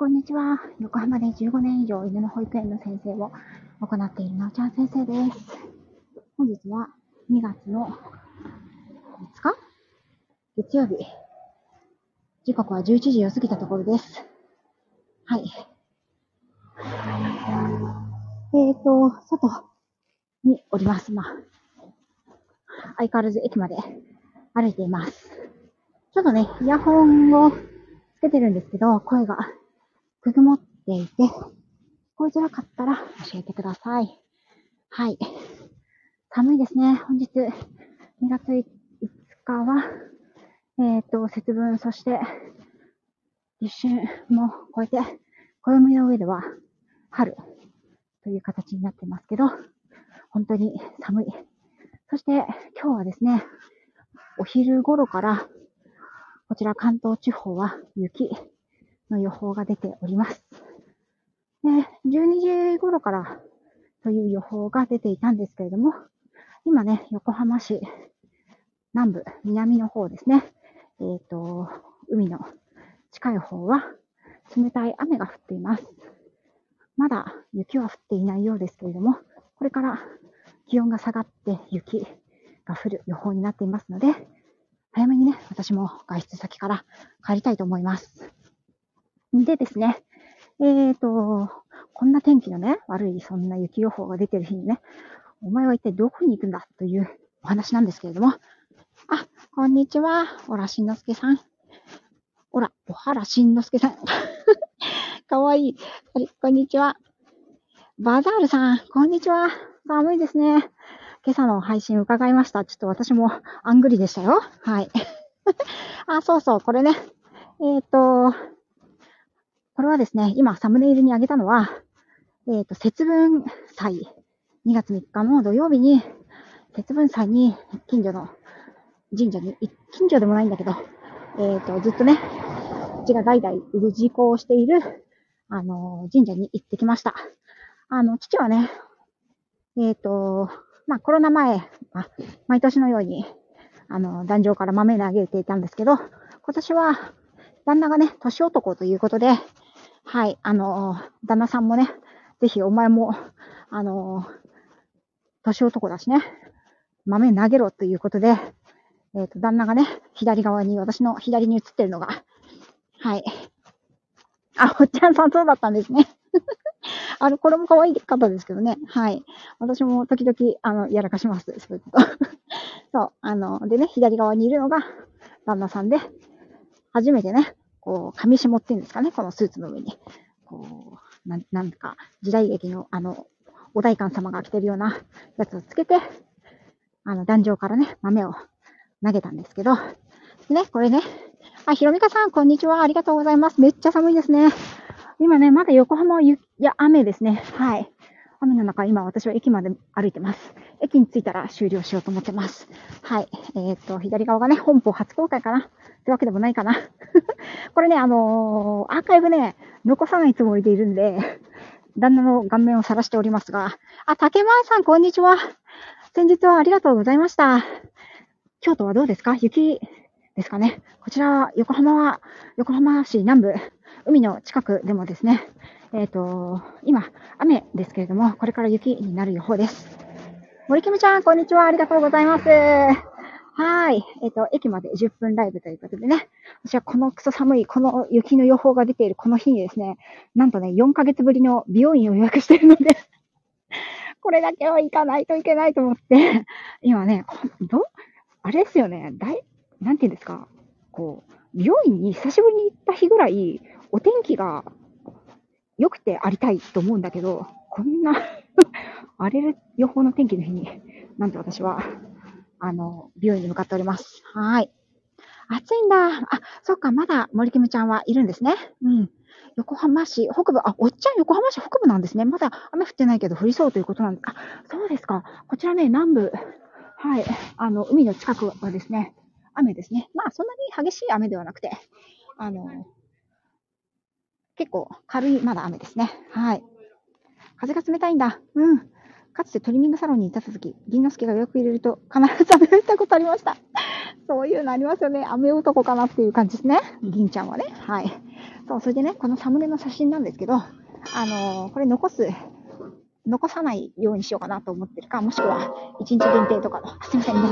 こんにちは。横浜で15年以上犬の保育園の先生を行っているなおちゃん先生です。本日は2月の5日？月曜日。時刻は11時を過ぎたところです。はい。えっ、ー、と、外におります。まあ、相変わらず駅まで歩いています。ちょっとね、イヤホンをつけてるんですけど、声がくぐもっていて、聞こえづらかったら教えてください。はい。寒いですね。本日2月5日は、えっ、ー、と、節分、そして、立春も超えて、暦の上では春という形になってますけど、本当に寒い。そして今日はですね、お昼頃から、こちら関東地方は雪の予報が出ております。で、12時頃からという予報が出ていたんですけれども、今ね、横浜市南部、南の方ですね、えっ、ー、と、海の近い方は冷たい雨が降っています。まだ雪は降っていないようですけれども、これから気温が下がって雪が降る予報になっていますので、早めにね、私も外出先から帰りたいと思います。でですね、えーと、こんな天気のね、悪いそんな雪予報が出てる日にね、お前は一体どこに行くんだというお話なんですけれども、あ、こんにちは、おらしんのすけさん。おら、おはらしんのすけさん。かわいい。あれ、こんにちは。バザールさん、こんにちは。寒いですね。今朝の配信伺いました。ちょっと私もあんぐりでしたよ。はい。あ、そうそう、これね。えっ、ー、と、これはですね、今サムネイルに上げたのは、えっ、ー、と、節分祭、2月3日の土曜日に、節分祭に近所の神社に、近所でもないんだけど、えっ、ー、と、ずっとね、うちが代々氏子をしている、あの、神社に行ってきました。あの、父はね、えっ、ー、と、まあ、コロナ前、あ、毎年のように、あの、壇上から豆投げていたんですけど、今年は、旦那がね、年男ということで、はい、あの、旦那さんもね、ぜひお前も、あの、年男だしね、豆投げろということで、えっ、ー、と、旦那がね、左側に、私の左に映ってるのが、はい。あ、おっちゃんさんそうだったんですね。あの、これも可愛い方ですけどね。はい。私も時々、あの、やらかします。そういうこと。そう。あの、でね、左側にいるのが、旦那さんで、初めてね、こう、上下っていうんですかね、このスーツの上に。こう、なん、なんか、時代劇の、あの、お代官様が着てるようなやつをつけて、あの、壇上からね、豆を投げたんですけど、ね、これね、あ、ひろみかさん、こんにちは。ありがとうございます。めっちゃ寒いですね。今ね、まだ横浜は雪、いや、雨ですね。はい。雨の中、今私は駅まで歩いてます。駅に着いたら終了しようと思ってます。はい。えっ、ー、と、左側がね、本邦初公開かなってわけでもないかな。これね、あのー、アーカイブね、残さないつもりでいるんで、旦那の顔面を晒しておりますが、あ、竹前さん、こんにちは。先日はありがとうございました。京都はどうですか？雪ですかね。こちらは、横浜は、横浜市南部、海の近くでもですね、えっ、ー、と、今、雨ですけれども、これから雪になる予報です。森キムちゃん、こんにちは。ありがとうございます。はい。えっ、ー、と、駅まで10分ライブということでね、私はこのクソ寒い、この雪の予報が出ているこの日にですね、なんとね、4ヶ月ぶりの美容院を予約しているので、これだけは行かないといけないと思って、今ね、ど、あれですよね、だい、なんていうんですか、こう、美容院に久しぶりに行った日ぐらい、お天気が良くてありたいと思うんだけど、こんな 荒れる予報の天気の日に、なんと私は、あの、美容院に向かっております。はい。暑いんだ。あ、そっか、まだ森キムちゃんはいるんですね。うん。横浜市北部、あ、おっちゃん横浜市北部なんですね。まだ雨降ってないけど降りそうということなんです、あ、そうですか。こちらね、南部、はい、あの、海の近くはですね、雨ですね。まあ、そんなに激しい雨ではなくて、あの、結構軽いまだ雨ですね。はい。風が冷たいんだ。うん。かつてトリミングサロンにいたとき、銀之助が予約入れると必ず雨を打ったことありました。そういうのありますよね。雨男かなっていう感じですね。銀ちゃんはね。はい。そう、それでね、このサムネの写真なんですけど、あのー、これ残す、残さないようにしようかなと思ってるか、もしくは1日限定とかの、すいません、ね、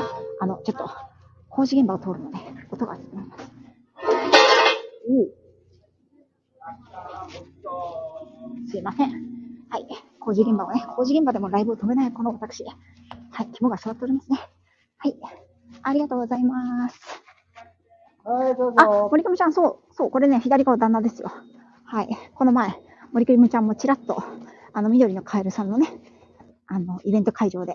あの、ちょっと、工事現場を通るので、音が聞こえます。すいません。はい。工事現場をね、工事現場でもライブを止めないこの私。はい。肝が座っておりますね。はい。ありがとうございます。はい、どうぞ。あ、森上ちゃん、そう、そう、これね、左側旦那ですよ。はい。この前、森上ちゃんもちらっと、あの、緑のカエルさんのね、あの、イベント会場で、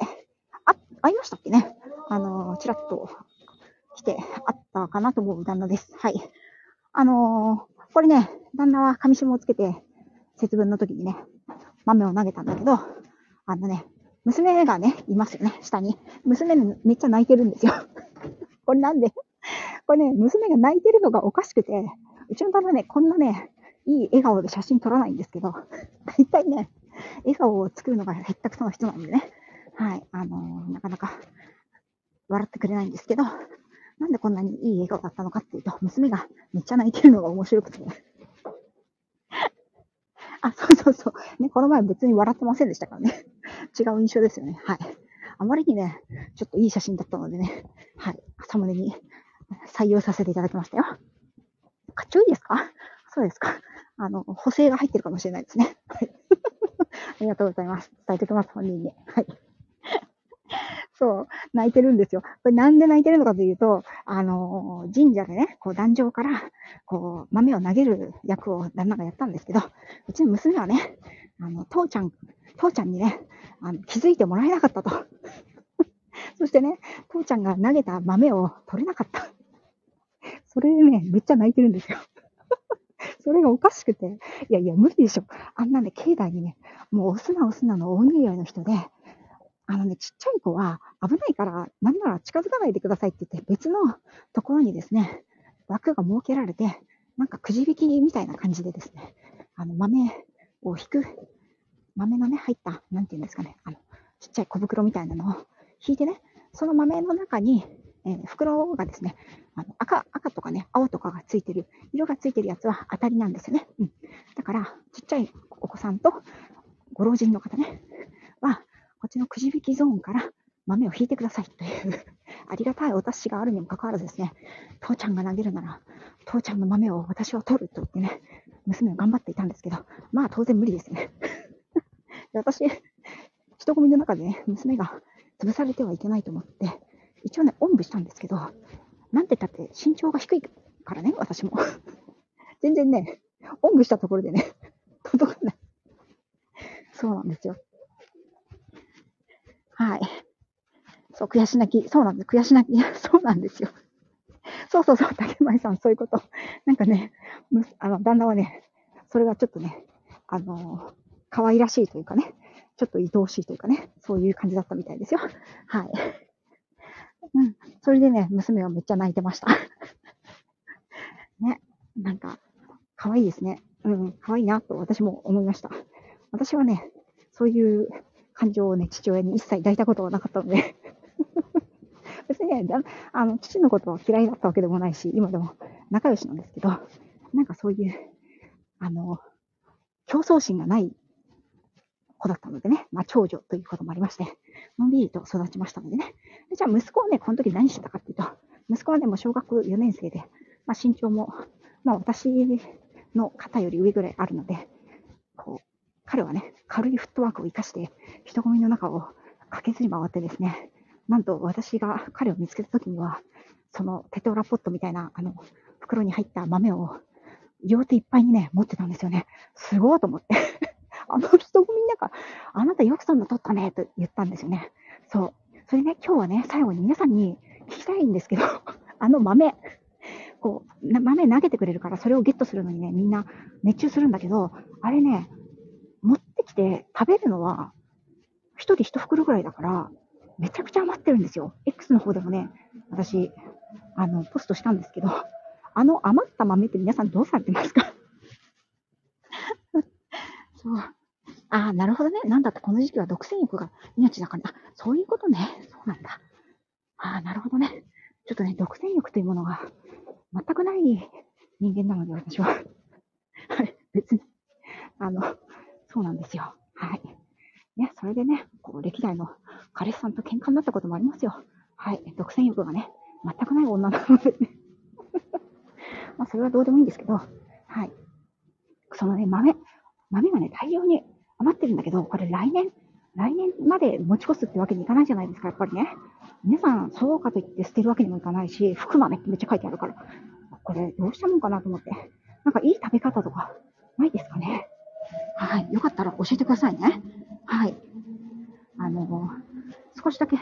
あ、会いましたっけね？あの、ちらっと来て、あったかなと思う旦那です。はい。あのー、これね、旦那は紙紐をつけて、節分の時にね、豆を投げたんだけど、あのね、娘がね、いますよね、下に。娘めっちゃ泣いてるんですよ。これなんで？これね、娘が泣いてるのがおかしくて、うちの旦那ね、こんなね、いい笑顔で写真撮らないんですけど、大体ね、笑顔を作るのがへったくそな人なんでね、はい、あのー、なかなか笑ってくれないんですけど、なんでこんなにいい笑顔だったのかっていうと、娘がめっちゃ泣いてるのが面白くて。あ、そうそうそう。ね、この前別に笑ってませんでしたからね。違う印象ですよね。はい。あまりにね、ちょっといい写真だったのでね、はい。サムネに採用させていただきましたよ。かっちょいいですか？そうですか。あの、補正が入ってるかもしれないですね。はい。ありがとうございます。伝えておきます、本人に。はい。そう、泣いてるんですよ。これなんで泣いてるのかというと、あの、神社でね、こう、壇上から、こう、豆を投げる役を旦那がやったんですけど、うちの娘はね、あの、父ちゃん、父ちゃんにね、あの気づいてもらえなかったと。そしてね、父ちゃんが投げた豆を取れなかった。それでね、めっちゃ泣いてるんですよ。それがおかしくて、いやいや、無理でしょ。あんなね、境内にね、もうお砂お砂の大にぎわいの人で、あのね、ちっちゃい子は危ないから、なんなら近づかないでくださいって言って、別の ところにですね、枠が設けられて、なんかくじ引きみたいな感じでですね、あの豆を引く、豆のね、入った、なんていうんですかね、あの、ちっちゃい小袋みたいなのを引いてね、その豆の中に、えー、袋がですね、あの赤、赤とかね、青とかがついてる、色がついてるやつは当たりなんですよね。うん。だから、ちっちゃいお子さんとご老人の方ね、は、こっちのくじ引きゾーンから豆を引いてください というありがたいお達しがあるにもかかわらずですね、父ちゃんが投げるなら、父ちゃんの豆を私は取ると言ってね、娘は頑張っていたんですけど、まあ当然無理ですよね。私、人混みの中でね、娘が潰されてはいけないと思って、一応ね、おんぶしたんですけど、なんて言ったって身長が低いからね、私も。全然ね、おんぶしたところでね、届かない。そうなんですよ。はい。そう、悔し泣き。そうなんです。悔し泣き。そうなんですよ。そうそうそう、竹前さん、そういうこと。なんかね、あの、旦那はね、それがちょっとね、あの、可愛らしいというかね、ちょっと愛おしいというかね、そういう感じだったみたいですよ。はい。うん。それでね、娘はめっちゃ泣いてました。ね。なんか、可愛いですね。うん、可愛いなと私も思いました。私はね、そういう感情をね、父親に一切抱いたことはなかったので別にね、あの、父のことは嫌いだったわけでもないし、今でも仲良しなんですけど、なんかそういう、あの、競争心がない子だったのでね、まあ、長女ということもありまして、のんびりと育ちましたのでね。でじゃあ、息子はね、この時何してたかっていうと、息子はね、もう小学4年生で、まあ、身長も、まあ、私の肩より上ぐらいあるので、こう、彼はね、軽いフットワークを活かして、人混みの中を駆けずり回ってですね、なんと私が彼を見つけた時には、そのテトラポットみたいな、あの、袋に入った豆を両手いっぱいにね、持ってたんですよね。すごいと思って。あの人混みの中、あなたよくそんな取ったね、と言ったんですよね。そう。それね、今日はね、最後に皆さんに聞きたいんですけど、あの豆、こう、豆投げてくれるから、それをゲットするのにね、みんな熱中するんだけど、あれね、持ってきて食べるのは、一人一袋ぐらいだから、めちゃくちゃ余ってるんですよ。X の方でもね、私、あの、ポストしたんですけど、あの余った豆って皆さんどうされてますか？そう。ああ、なるほどね。なんだってこの時期は独占欲が命だから、あ、そういうことね。そうなんだ。ああ、なるほどね。ちょっとね、独占欲というものが全くない人間なので、私は。はい別に。あの、そうなんですよ。はい。ね、それでね、こう、歴代の彼氏さんと喧嘩になったこともありますよ。はい。独占欲がね、全くない女なのでね。まあ、それはどうでもいいんですけど、はい。そのね、豆、豆がね、大量に余ってるんだけど、これ来年、来年まで持ち越すってわけにいかないじゃないですか、やっぱりね。皆さん、そうかといって捨てるわけにもいかないし、福豆ってめっちゃ書いてあるから、これどうしたもんかなと思って。なんかいい食べ方とかないですかね。はい。よかったら教えてくださいね。はい。あのー、少しだけ、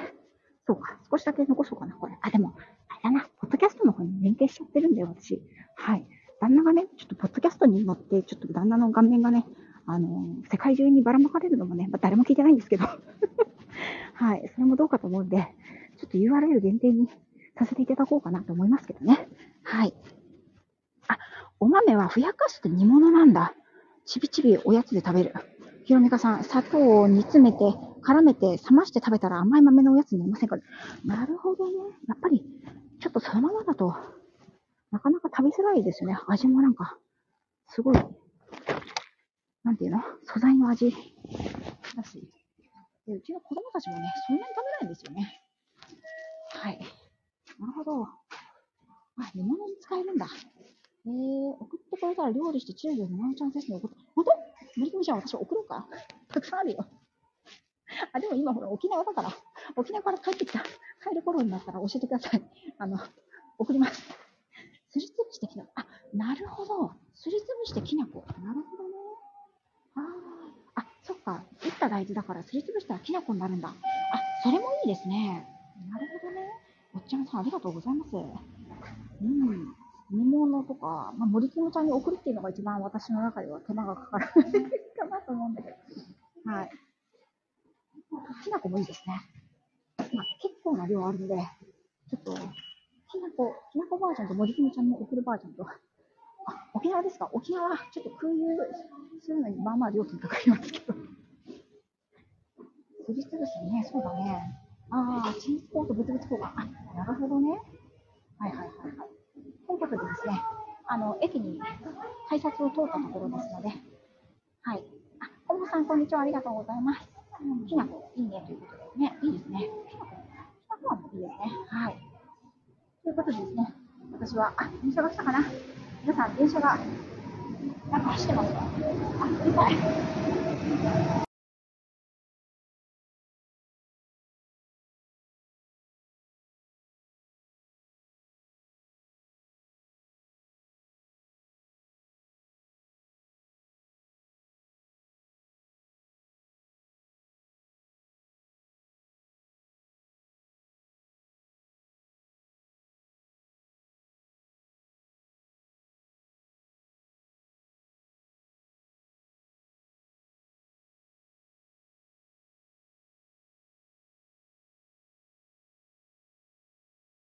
そうか、少しだけ残そうかな、これ。あ、でも、あれだな、ポッドキャストの方に連携しちゃってるんだよ、私。はい。旦那がね、ちょっとポッドキャストに乗って、ちょっと旦那の顔面がね、あの、世界中にばらまかれるのもね、まあ、誰も聞いてないんですけど、はい、それもどうかと思うんで、ちょっと URL 限定にさせていただこうかなと思いますけどね。はい。あ、お豆はふやかして煮物なんだ。ちびちびおやつで食べる。ひろみかさん、砂糖を煮詰めて、絡めて、冷まして食べたら甘い豆のおやつになりませんか？なるほどね。やっぱり、ちょっとそのままだと、なかなか食べづらいですね。味もなんか、すごい、なんていうの？素材の味だし。で、うちの子供たちもね、そんなに食べないんですよね。はい。なるほど。あ、煮物に使えるんだ。えー、送ってくれたら料理して中国のマンちゃん先生に送っ森君ちゃん私送ろうかたくさんあるよ。あ、でも今ほら沖縄だから、沖縄から帰ってきた、帰る頃になったら教えてください。あの、送ります。すりつぶしてきなこ。あ、なるほど。すりつぶしてきなこ。なるほどね。ああ、そっか。打った大豆だからすりつぶしたらきな粉になるんだ。あ、それもいいですね。なるほどね。おっちゃんさんありがとうございます。うん。煮物とか、まあ、森キムちゃんに送るっていうのが一番私の中では手間がかかるかなと思うんだけど。はい。きな粉もいいですね。まあ、結構な量あるんで、ちょっと、きなこ、きなこバージョンと森キムちゃんに送るバージョンと、あ、沖縄ですか？沖縄、ちょっと空輸するのにまあまあ料金かかりますけど。すりつぶしね、そうだね。ああ、チンスポートブツブツ交換。あ、なるほどね。はいはいはいはい。ということでですね、あの、駅に改札を通ったところですので、はい。あ、小野さん、こんにちは。ありがとうございます。きなこ、いいねということでね、いいですね。きなこ、きなこはいいですね。はい。ということでですね、私は、あ、電車が来たかな皆さん、電車が、なんか走ってますか？あ、見たい。